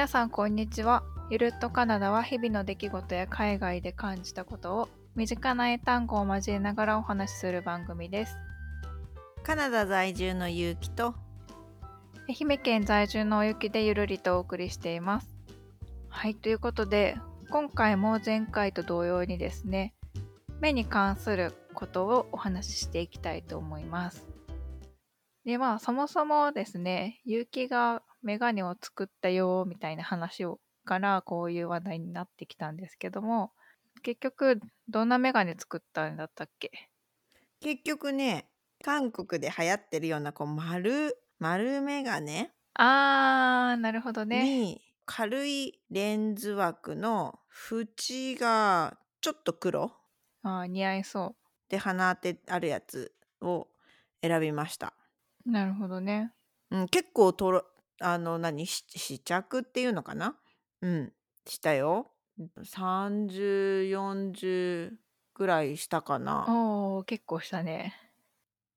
皆さんこんにちは。ゆるっとカナダは日々の出来事や海外で感じたことを身近な英単語を交えながらお話しする番組です。カナダ在住のゆうきと愛媛県在住のおゆきでゆるりとお送りしています。はい、ということで今回も前回と同様にですね、目に関することをお話ししていきたいと思います。で、まあそもそもですね、ゆうきがメガネを作ったよみたいな話をからこういう話題になってきたんですけども、結局どんなメガネ作ったんだったっけ？結局ね韓国で流行ってるようなこう丸丸メガネあー、なるほどね。に軽いレンズ枠の縁がちょっと黒あー似合いそで鼻当てあるやつを選びました。う。なるほどね。うん、結構とろあの何し試着っていうのかな？うんしたよ。3040ぐらいしたかな。おー、結構したね。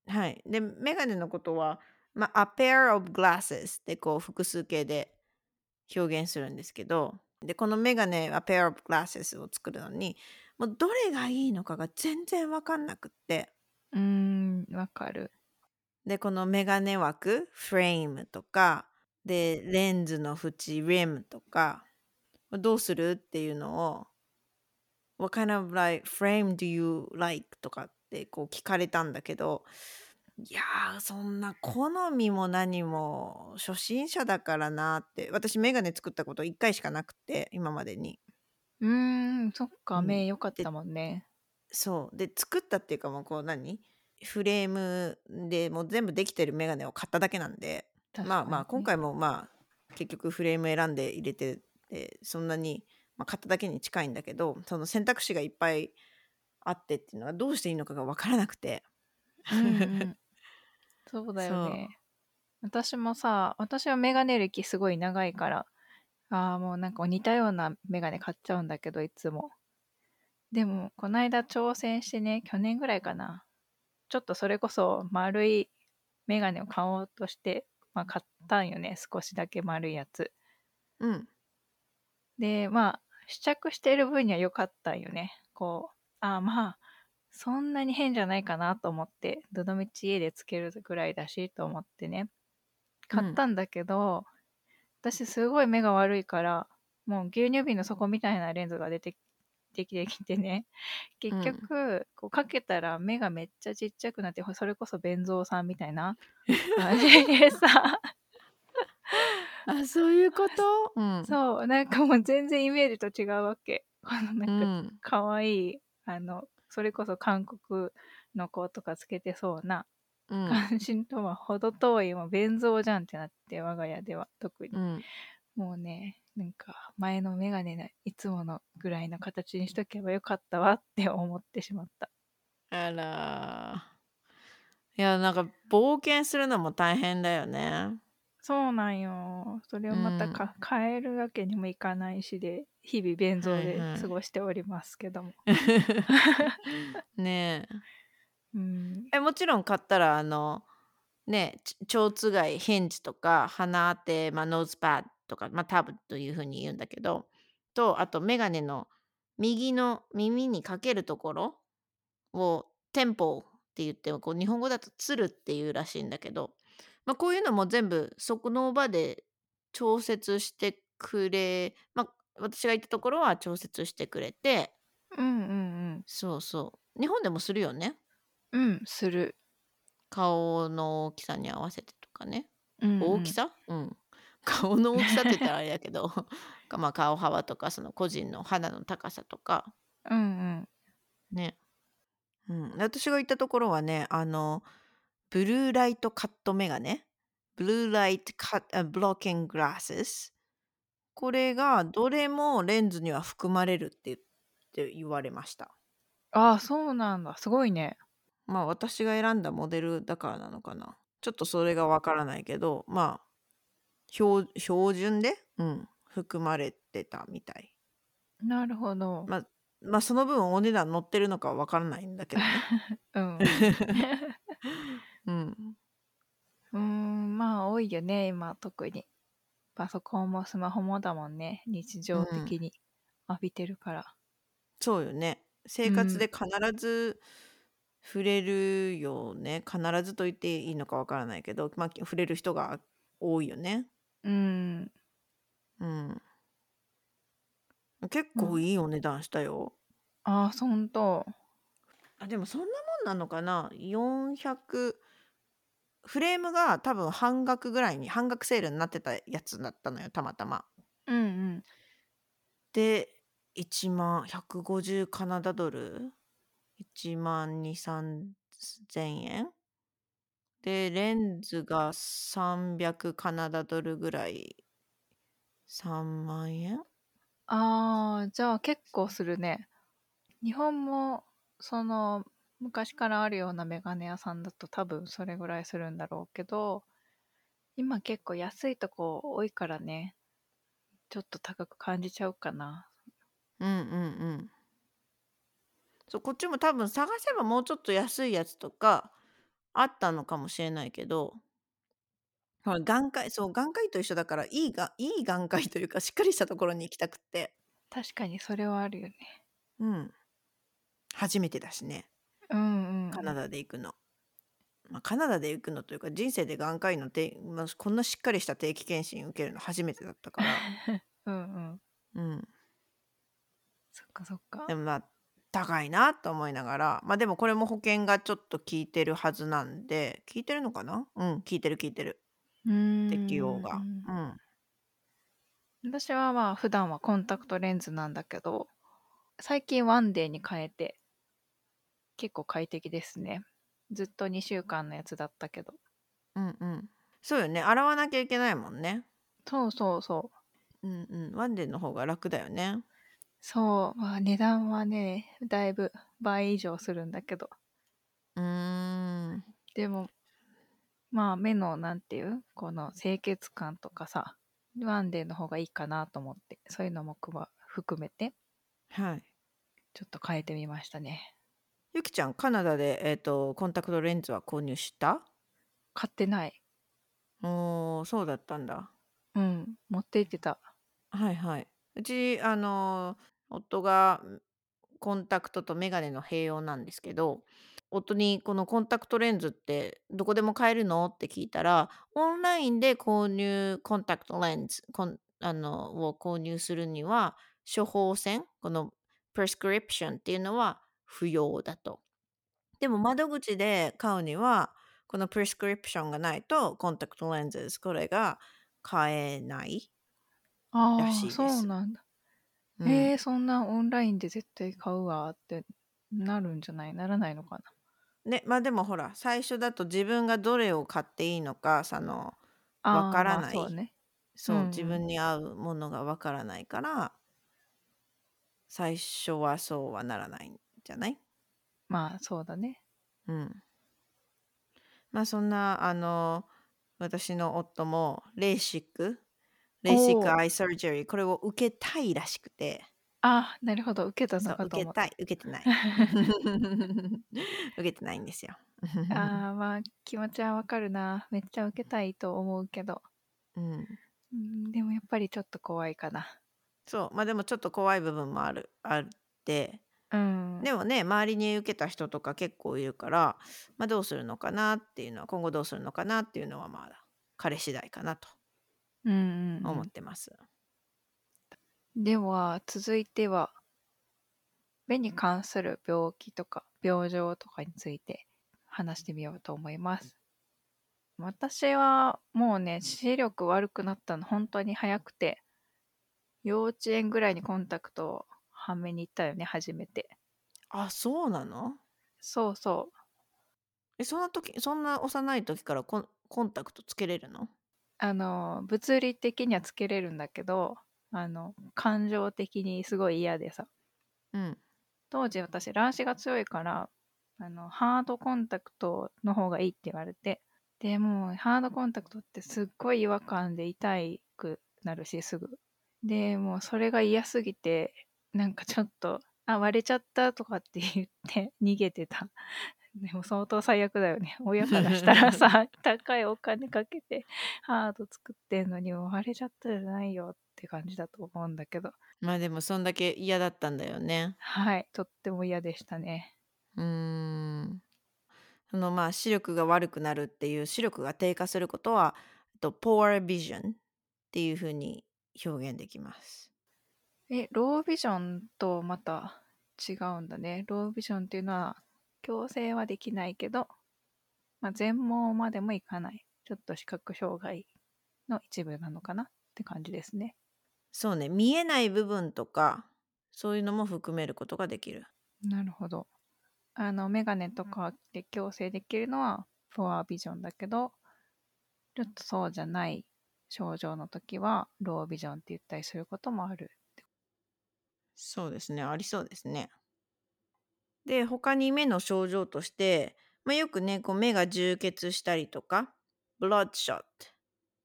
はい。で、メガネのことは、まあ、a pair of glasses でこう複数形で表現するんですけど、で、このメガネ a pair of glasses を作るのに、もうどれがいいのかが全然わかんなくって、うーん、わかる。で、このメガネ枠、フレームとか、で、レンズの縁、リムとか、どうする？っていうのを、What kind of like frame do you like? とかってこう聞かれたんだけど、いやー、そんな好みも何も初心者だからなって、私メガネ作ったこと1回しかなくて、今までに。うーん、そっか、うん目良かっでたもんね。そう。で、作ったっていうかもうこう何？フレームでもう全部できてるメガネを買っただけなんで、まあまあ今回もまあ結局フレーム選んで入れてでそんなに、まあ、買っただけに近いんだけどその選択肢がいっぱいあってっていうのはどうしていいのかが分からなくてうんうん、そうだよね。私もさ、私はメガネ歴すごい長いから、ああ、もうなんか似たようなメガネ買っちゃうんだけど、いつも。でも、この間挑戦してね、去年ぐらいかな。ちょっとそれこそ丸いメガネを買おうとして、まあ買ったんよね、少しだけ丸いやつ。うんで、まあ、試着してる分には良かったんよね。こう、ああ、まあ、そんなに変じゃないかなと思って、どのみち家でつけるぐらいだしと思ってね、買ったんだけど、私すごい目が悪いから、もう牛乳瓶の底みたいなレンズが出てできてきてね、結局、こうかけたら目がめっちゃちっちゃくなって、それこそ弁蔵さんみたいな 感じでさ、あそういうこと？うん。そう、なんかもう全然イメージと違うわけ。このうなんかん。可愛いあのそれこそ韓国の子とかつけてそうなうん。関心とは程遠いもう弁蔵じゃんってなって我が家では特に、うん。もうねなんか前のメガネのいつものぐらいの形にしとけばよかったわって思ってしまった。あらいやなんか冒険するのも大変だよね。そうなんよ。それをまたか、変えるわけにもいかないしで日々弁蔵で過ごしておりますけども、ねえ。うん。えもちろん買ったらあのねち蝶つがい hinge とか鼻当て、まあ、 nose pad とか、まあ、 tab というふうに言うんだけどとあとメガネの右の耳にかけるところを temple って言ってこう日本語だと「つる」っていうらしいんだけど、まあ、こういうのも全部そこの場で調節してくれ、まあ、私が行ったところは調節してくれてうんうんそうそう。日本でもするよね。うんうんする、顔の大きさに合わせてとかね。うんうん。大きさ？うん顔の大きさって言ったらあれだけど かまあ顔幅とかその個人の肌の高さとか。うんうん。ね。うん。私が行ったところはねあのブルーライトカットメガネ？ブルーライトカットブロッキンググラスこれがどれもレンズには含まれるって言って言われました。ああそうなんだ。すごいね。まあ私が選んだモデルだからなのかな。ちょっとそれがわからないけどまあ標標準で、うん、含まれてたみたいなるほど、まあまあその分お値段載ってるのかはわからないんだけどね うんうん うーんまあ多いよね今特にパソコンもスマホもだもんね。日常的に浴びてるから。そうよね。生活で必ず触れるよね。必ずと言っていいのかわからないけど、まあ、触れる人が多いよね。うん。うん。結構いいお値段したよ。ああ、そんと。あ、でもそんなもんなのかな？400フレームが多分半額ぐらいに半額セールになってたやつだったのよ、たまたま。うんうん。で、1万150カナダドル ?1 万2、3千円？で、レンズが300カナダドルぐらい。3万円ああ、じゃあ結構するね。日本も、その、昔からあるようなメガネ屋さんだと多分それぐらいするんだろうけど、今結構安いとこ多いからね、ちょっと高く感じちゃうかな。うんうんうん。そう、こっちも多分探せばもうちょっと安いやつとかあったのかもしれないけど、ほら、眼科医、そう、眼科医と一緒だから、いいが、いい眼科医というか、しっかりしたところに行きたくって。確かにそれはあるよね。うん。初めてだしね、うんうん。カナダで行くの。まあ、カナダで行くのというか、人生で眼科医の定、まあ、こんなしっかりした定期検診受けるの初めてだったから。うんうん。うん。そっかそっかで。もまあ、高いなと思いながら、まあでもこれも保険がちょっと効いてるはずなんで、効いてるのかな？うん、効いてる効いてる。う適用が。うん。私はまあ普段はコンタクトレンズなんだけど、最近ワンデーに変えて、結構快適ですね。ずっと2週間のやつだったけど。うんうん。そうよね。洗わなきゃいけないもんね。そうそうそう。うんうん。ワンデーの方が楽だよね。そう、まあ値段はね、だいぶ倍以上するんだけど。うーん。でも、まあ目のなんていうこの清潔感とかさ、ワンデーの方がいいかなと思って、そういうのもくま含めて、はい。ちょっと変えてみましたね。ゆきちゃん、カナダで、えっ、と、コンタクトレンズは購入した？買ってない。おー、そうだったんだ。うん、持って行ってた。はいはい。うち、あのー夫がんコンタクトとメガネの併用なんですけど、夫にこのコンタクトレンズってどこでも買えるの？って聞いたら、オンラインで購入コンタクトレンズあのを購入するには、処方箋、この prescription っていうのは不要だと。でも窓口で買うには、この prescription がないとコンタクトレンズ、これが買えない。らしいですそうなんだ。うんええそんなオンラインで絶対買うわってなるんじゃない？ならないのかな？ね、まあでもほら、最初だと自分がどれを買っていいのか、その、わからないまあそうね。そうん自分に合うものがわからないから、最初はそうはならないんじゃない？まあそうだね。うん。まあそんな、あの、私の夫も、レーシック、レーシックアイサージェリー、これを受けたいらしくて、あなるほど。受けたそう、のかと思った。受けたい、受けてない。受けてないんですよ。あ あ、まあ気持ちはわかるな。めっちゃ受けたいと思うけど。うん。うん、でもやっぱりちょっと怖いかな。そう、まあでもちょっと怖い部分もある、あって、うん。でもね、周りに受けた人とか結構いるから、まあどうするのかなっていうのは、今後どうするのかなっていうのはまだ彼次第かなとうんうんうん思ってます。では続いては目に関する病気とか病状とかについて話してみようと思います。私はもうね視力悪くなったの本当に早くて幼稚園ぐらいにコンタクトをはめに行ったよね初めて。あ、そうなの？そうそう。え、そんな時、そんな幼い時からコンコンタクトつけれるの？あの物理的にはつけれるんだけどあの感情的にすごい嫌でさ。うん。当時私乱視が強いからあのハードコンタクトの方がいいって言われてでもうハードコンタクトってすっごい違和感で痛くなるしすぐ。でもうそれが嫌すぎてなんかちょっとあ割れちゃったとかって言って逃げてたでも相当最悪だよね。親からしたらさ、高いお金かけてハード作ってんのに割れちゃったじゃないよって感じだと思うんだけど。まあ、でもそんだけ嫌だったんだよね。はい、とっても嫌でしたね。うーん。その、まあ、視力が悪くなるっていう視力が低下することは、と、poor vision っていう風に表現できます。え、ロービジョンとまた違うんだね。ロービジョンっていうのは矯正はできないけど、まあ、全盲までもいかない。ちょっと視覚障害の一部なのかな？って感じですね。そうね、見えない部分とか、そういうのも含めることができる。なるほど。あの、メガネとかで矯正できるのは、フォアビジョンだけど、ちょっとそうじゃない症状の時は、ロービジョンって言ったりすることもある。そうですね、ありそうですね。で、他に目の症状として、まあ、よくね、こう目が充血したりとか、bloodshot っ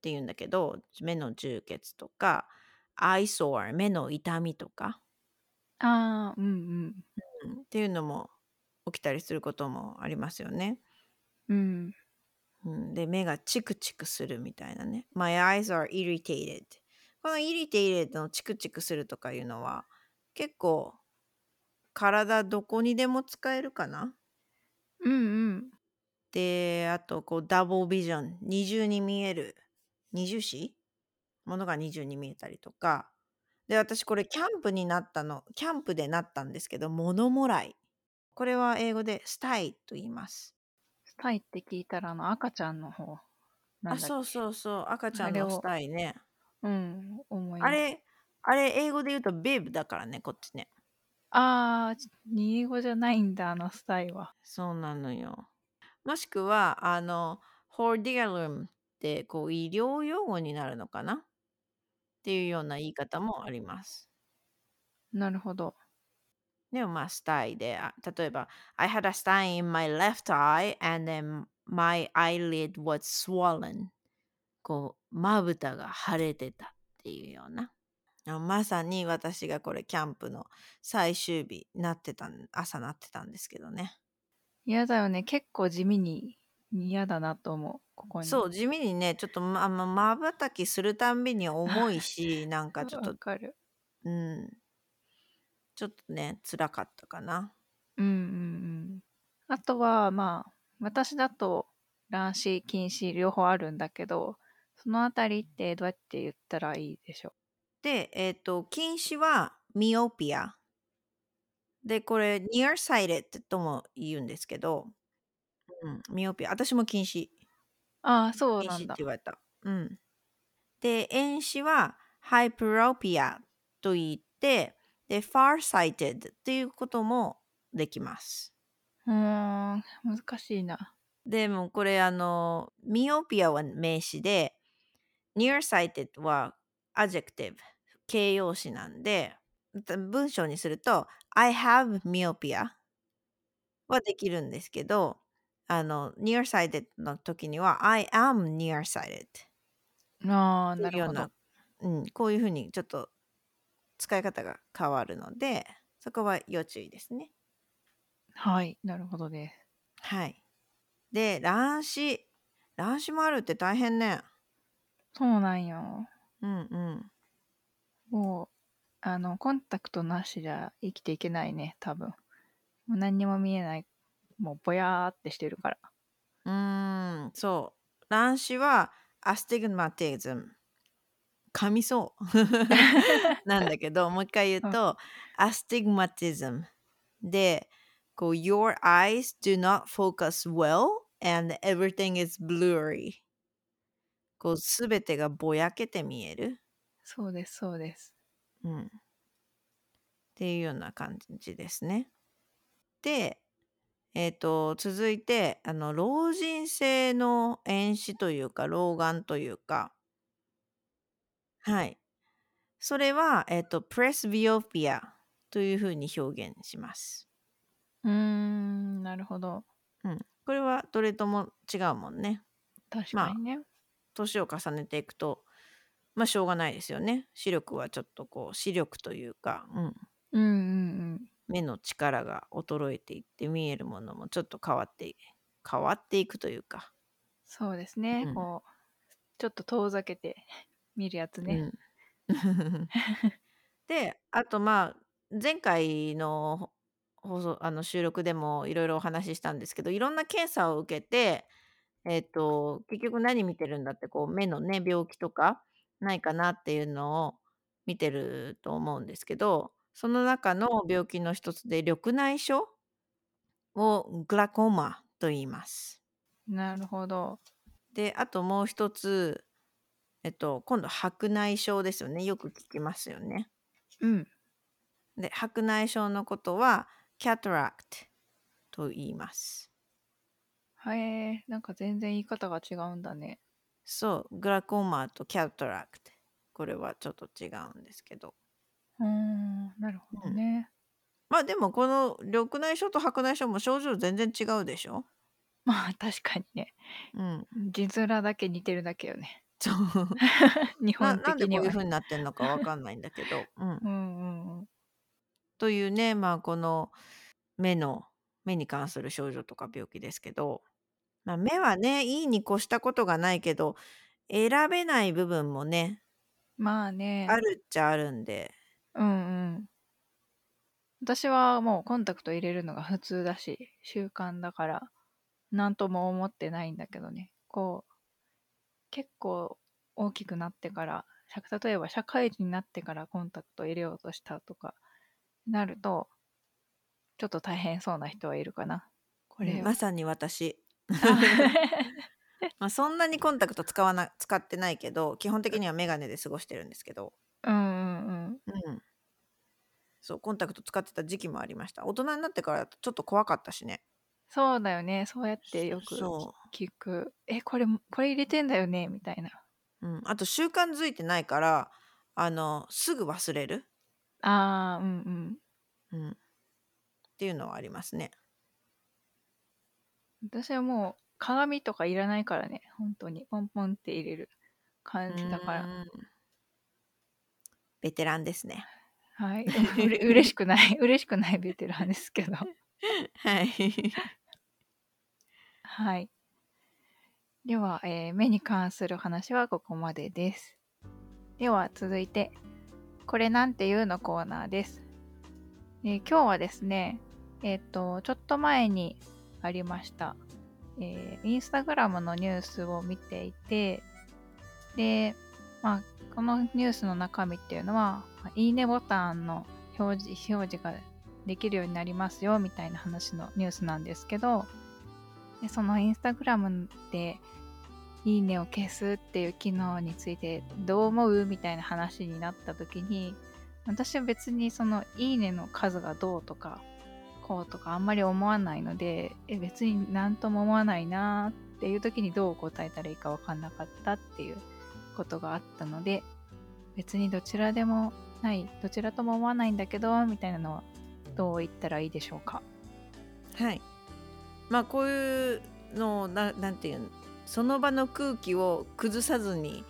て言うんだけど、目の充血とか、eye sore 目の痛みとか、ああ、うんうん。うんっていうのも起きたりすることもありますよね。うん。うん、で、目がチクチクするみたいなね。My eyes are irritated. この irritated のチクチクするとかいうのは結構体どこにでも使えるかな？うんうん。で、あとこうダブルビジョン、二重に見える、二重視？ものが二重に見えたりとか。で、私これキャンプになったの、キャンプでなったんですけど、物もらい。これは英語でスタイと言います。スタイって聞いたら、あの、赤ちゃんの方。なんだあ、そうそうそう、赤ちゃんのスタイね。うん、思い。あれ、あれ英語で言うとビブだからね、こっちね。あー、二語じゃないんだ、あのスタイは。そうなのよ。もしくは、あの、ホーディアルムってこう医療用語になるのかなっていうような言い方もあります。なるほど。でもまあ、スタイで、あ例えば、I had a sty in my left eye and then my eyelid was swollen. こう、まぶたが腫れてたっていうような。あまさに私がこれキャンプの最終日なってたん朝なってたんですけどね。嫌だよね。結構地味に嫌だなと思う。ここに。そう、地味にね、ちょっとまままばたきするたんびに重いし、なんかちょっと、わかる。うん、ちょっとね、辛かったかな。うんうんうん。あとは、まあ、私だと乱視、近視両方あるんだけど、そのあたりってどうやって言ったらいいでしょで、えっ、と、近視はミオピア。で、これ、nearsighted とも言うんですけど、うん、ミオピア。私も近視。う。ああ、そう近視ってなんだ。言われた。うん。で、遠視はハイプロピアと言って、で、farsighted っていうこともできます。うーん、難しいな。でもこれあの、ミオピアは名詞で、nearsighted は adjective、形容詞なんで、文章にすると、I have myopia はできるんですけど、あの、nearsighted の時には、I am nearsighted あななるほど。、うん、こういうふうにちょっと使い方が変わるので、そこは要注意ですね。はい、なるほどです。はい。で、乱視。乱視もあるって大変ね。そうなんよ。うんうん。もう、あの、コンタクトなしじゃ生きていけないね、多分。もう何にも見えない。もうぼやーってしてるから。うーん、そう。乱視は astigmatism。噛みそう。なんだけど、もう一回言うと、 astigmatism。で、こう、Your eyes do not focus well and everything is blurry. こう、すべてがぼやけて見える。そうです、そうです。うん。っていうような感じですね。で、えっ、と、続いて、あの、老人性の遠視というか、老眼というか、はい。それは、えっ、と、プレスビオピアというふうに表現します。うーん、なるほど。うん。これはどれとも違うもんね。確かにね。年を重ねていくと、まあ、しょうがないですよね。視力はちょっとこう、視力というか、うん。うんうんうん。目の力が衰えていって見えるものもちょっと変わって変わっていくというか。そうですね。うんこう、ちょっと遠ざけて 見るやつね。うん。で、あとまあ、前回の放送あの収録でもいろいろお話ししたんですけど、いろんな検査を受けて、えっと、結局何見てるんだって、こう目のね、病気とかないかなっていうのを見てると思うんですけど、その中の病気の一つで緑内障をグラコーマと言います。なるほど。で、あともう一つ、えっと、今度白内障ですよね。よく聞きますよね。うん。で、白内障のことは、キャタラクトと言います。へえ、なんか全然言い方が違うんだね。そう、グラコーマとキャタラクト。これはちょっと違うんですけど。うーん、なるほどね。まあでもこの緑内障と白内障も症状全然違うでしょ？まあ確かにね。うん。字面だけ似てるだけよね。そう。日な本的にはなんでこういう風。になってんのかわかんないんだけど。うん。うんうんうん。というね、まあこの目の、目に関する症状とか病気ですけど、まあ目はね、いいに越したことがないけど、選べない部分もね、まあね。あるっちゃあるんで。うんうん。私はもうコンタクト入れるのが普通だし、習慣だから、なんとも思ってないんだけどね。こう、結構大きくなってから、例えば社会人になってからコンタクト入れようとしたとか、なると、ちょっと大変そうな人はいるかな。これは。まさに私。まあそんなにコンタクト使わな使ってないけど、基本的にはメガネで過ごしてるんですけど。うんうんうん。そう、コンタクト使ってた時期もありました。大人になってからだとちょっと怖かったしね。そうだよね。そうやってよくそ聞く。え、これ、これ入れてんだよね？みたいな。う。うん。あと習慣づいてないから、あの、すぐ忘れる。ああ、うんうん。うん。っていうのはありますね。私はもう鏡とかいらないからね。本当に。ポンポンって入れる感じだから。うーんベテランですね。はい。うれ 嬉しくない。嬉しくないベテランですけど。はい。はい。では、えー目に関する話はここまでです。では続いて、これなんていうのコーナーです。えー今日はですね、えっ、と、ちょっと前にありました、えーインスタグラムのニュースを見ていて、で、まあ、このニュースの中身っていうのは、いいねボタンの表示、表示ができるようになりますよみたいな話のニュースなんですけど、でそのインスタグラムでいいねを消すっていう機能についてどう思うみたいな話になった時に私は別にそのいいねの数がどうとかこうとかあんまり思わないのでえ別に何とも思わないなーっていう時にどう答えたらいいか分かんなかったっていうことがあったので別にどちらでもないどちらとも思わないんだけどみたいなのはどう言ったらいいでしょうか？はい。まあこういうのをななんていうのその場の空気を崩さずに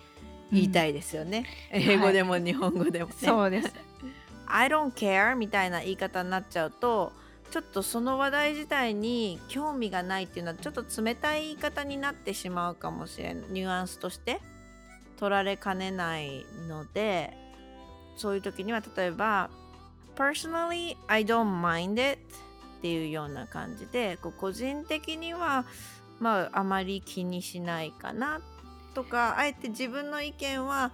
言いたいですよね。英語でも日本語でもね。そうです I don't care みたいな言い方になっちゃうとちょっとその話題自体に興味がないっていうのはちょっと冷たい言い方になってしまうかもしれないニュアンスとして。取られかねないので。そういう時には例えば Personally I don't mind it っていうような感じでこう個人的にはまああまり気にしないかな。とかあえて自分の意見は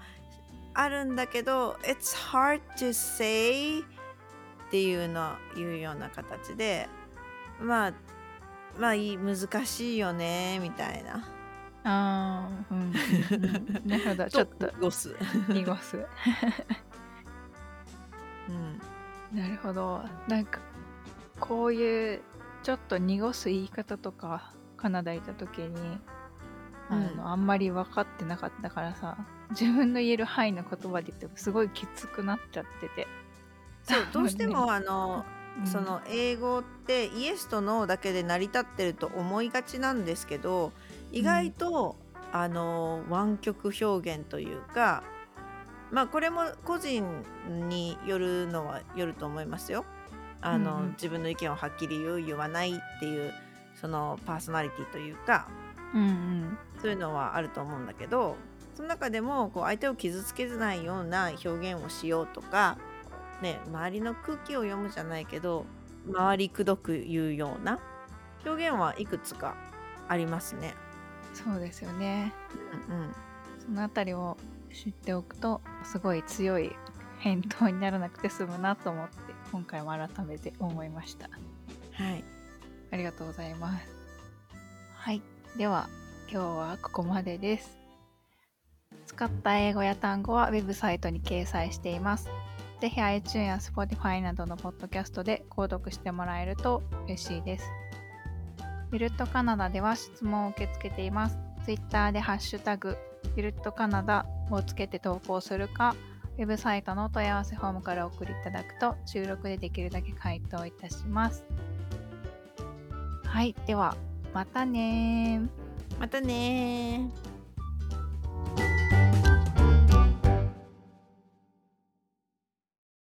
あるんだけど It's hard to say っていうのいうような形でまあまあいい難しいよねみたいなああ、うん。なるほど、ちょっと濁す、濁す。うん、なるほど。なんか、こういう、ちょっと濁す言い方とか、カナダいた時に、あの、うんあんまり分かってなかったからさ、自分の言える範囲の言葉で言ってもすごいきつくなっちゃってて。そうどうしてもあのうん。その英語ってイエスとノーだけで成り立ってると思いがちなんですけど意外と、あの湾曲表現というかまあこれも個人によるのはよると思いますよ。あの、うんうん。自分の意見をはっきり言う言わないっていうそのパーソナリティというかうんうん。そういうのはあると思うんだけどその中でもこう相手を傷つけないような表現をしようとか、ね、周りの空気を読むじゃないけど周りくどく言うような表現はいくつかありますね。そうですよね。うんうん。そのあたりを知っておくとすごい強い返答にならなくて済むなと思って今回も改めて思いました。はい、ありがとうございます。はい。では今日はここまでです。使った英語や単語はウェブサイトに掲載していますぜひ iTunes や Spotify などのポッドキャストで購読してもらえると嬉しいですゆるっとカナダでは質問を受け付けています。Twitter でハッシュタグゆるっとカナダをつけて投稿するか、ウェブサイトの問い合わせフォームからお送りいただくと収録でできるだけ回答いたします。はい、ではまたねー。またねー。